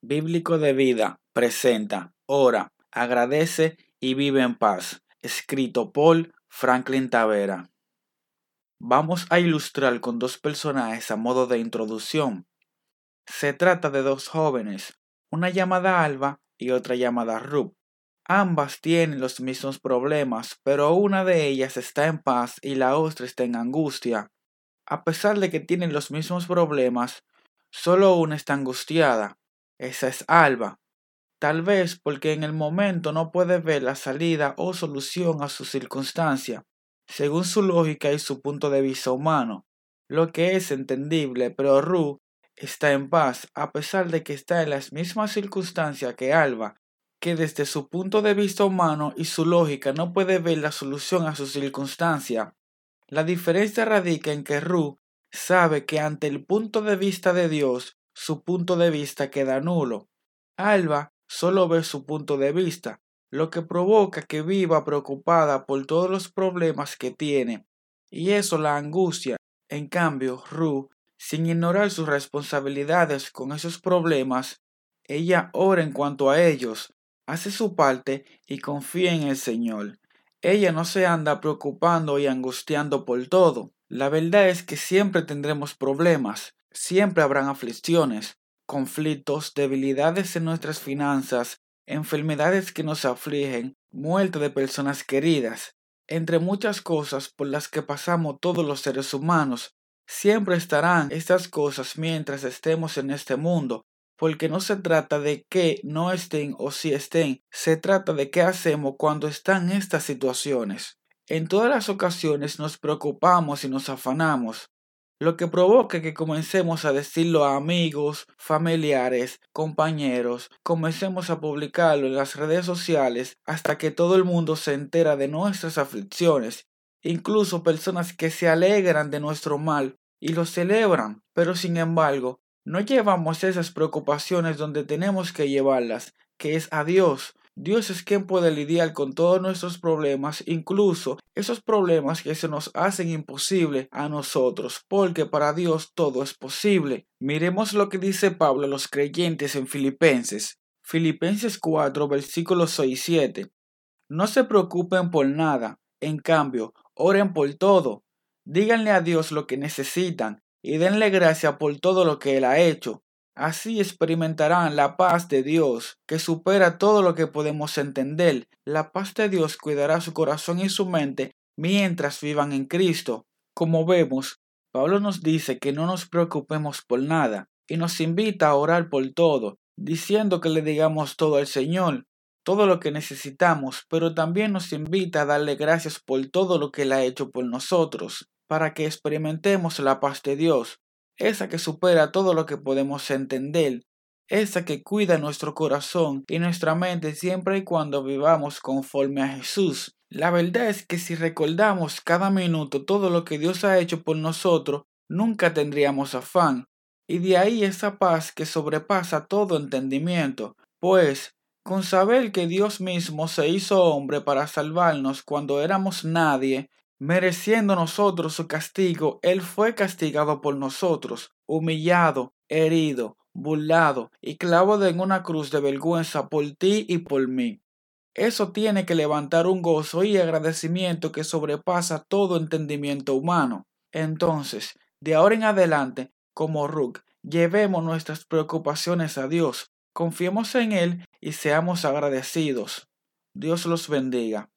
Bíblico de Vida presenta, ora, agradece y vive en paz, escrito por Franklin Tavera. Vamos a ilustrar con dos personajes a modo de introducción. Se trata de dos jóvenes, una llamada Alba y otra llamada Rub. Ambas tienen los mismos problemas, pero una de ellas está en paz y la otra está en angustia. A pesar de que tienen los mismos problemas, solo una está angustiada esa es Alba. Tal vez porque en el momento no puede ver la salida o solución a su circunstancia, según su lógica y su punto de vista humano, lo que es entendible, pero Ru está en paz a pesar de que está en las mismas circunstancias que Alba, que desde su punto de vista humano y su lógica no puede ver la solución a su circunstancia. La diferencia radica en que Ru sabe que ante el punto de vista de Dios su punto de vista queda nulo. Alba solo ve su punto de vista, lo que provoca que viva preocupada por todos los problemas que tiene, y eso la angustia. En cambio, Ru, sin ignorar sus responsabilidades con esos problemas, ella ora en cuanto a ellos, hace su parte y confía en el Señor. Ella no se anda preocupando y angustiando por todo. La verdad es que siempre tendremos problemas, Siempre habrán aflicciones, conflictos, debilidades en nuestras finanzas, enfermedades que nos afligen, muerte de personas queridas, entre muchas cosas por las que pasamos todos los seres humanos. Siempre estarán estas cosas mientras estemos en este mundo, porque no se trata de que no estén o si estén, se trata de qué hacemos cuando están estas situaciones. En todas las ocasiones nos preocupamos y nos afanamos, lo que provoca que comencemos a decirlo a amigos, familiares, compañeros, comencemos a publicarlo en las redes sociales hasta que todo el mundo se entera de nuestras aflicciones, incluso personas que se alegran de nuestro mal y lo celebran, pero sin embargo, no llevamos esas preocupaciones donde tenemos que llevarlas, que es a Dios, Dios es quien puede lidiar con todos nuestros problemas, incluso esos problemas que se nos hacen imposible a nosotros, porque para Dios todo es posible. Miremos lo que dice Pablo a los creyentes en Filipenses. Filipenses 4, versículos 6 y 7. No se preocupen por nada, en cambio, oren por todo. Díganle a Dios lo que necesitan y denle gracia por todo lo que Él ha hecho Así experimentarán la paz de Dios, que supera todo lo que podemos entender. La paz de Dios cuidará su corazón y su mente mientras vivan en Cristo. Como vemos, Pablo nos dice que no nos preocupemos por nada y nos invita a orar por todo, diciendo que le digamos todo al Señor, todo lo que necesitamos, pero también nos invita a darle gracias por todo lo que Él ha hecho por nosotros, para que experimentemos la paz de Dios, esa que supera todo lo que podemos entender, esa que cuida nuestro corazón y nuestra mente siempre y cuando vivamos conforme a Jesús. La verdad es que si recordamos cada minuto todo lo que Dios ha hecho por nosotros, nunca tendríamos afán. Y de ahí esa paz que sobrepasa todo entendimiento, pues con saber que Dios mismo se hizo hombre para salvarnos cuando éramos nadie, Mereciendo nosotros su castigo, Él fue castigado por nosotros, humillado, herido, burlado y clavado en una cruz de vergüenza por ti y por mí. Eso tiene que levantar un gozo y agradecimiento que sobrepasa todo entendimiento humano. Entonces, de ahora en adelante, como Rook, llevemos nuestras preocupaciones a Dios, confiemos en Él y seamos agradecidos. Dios los bendiga.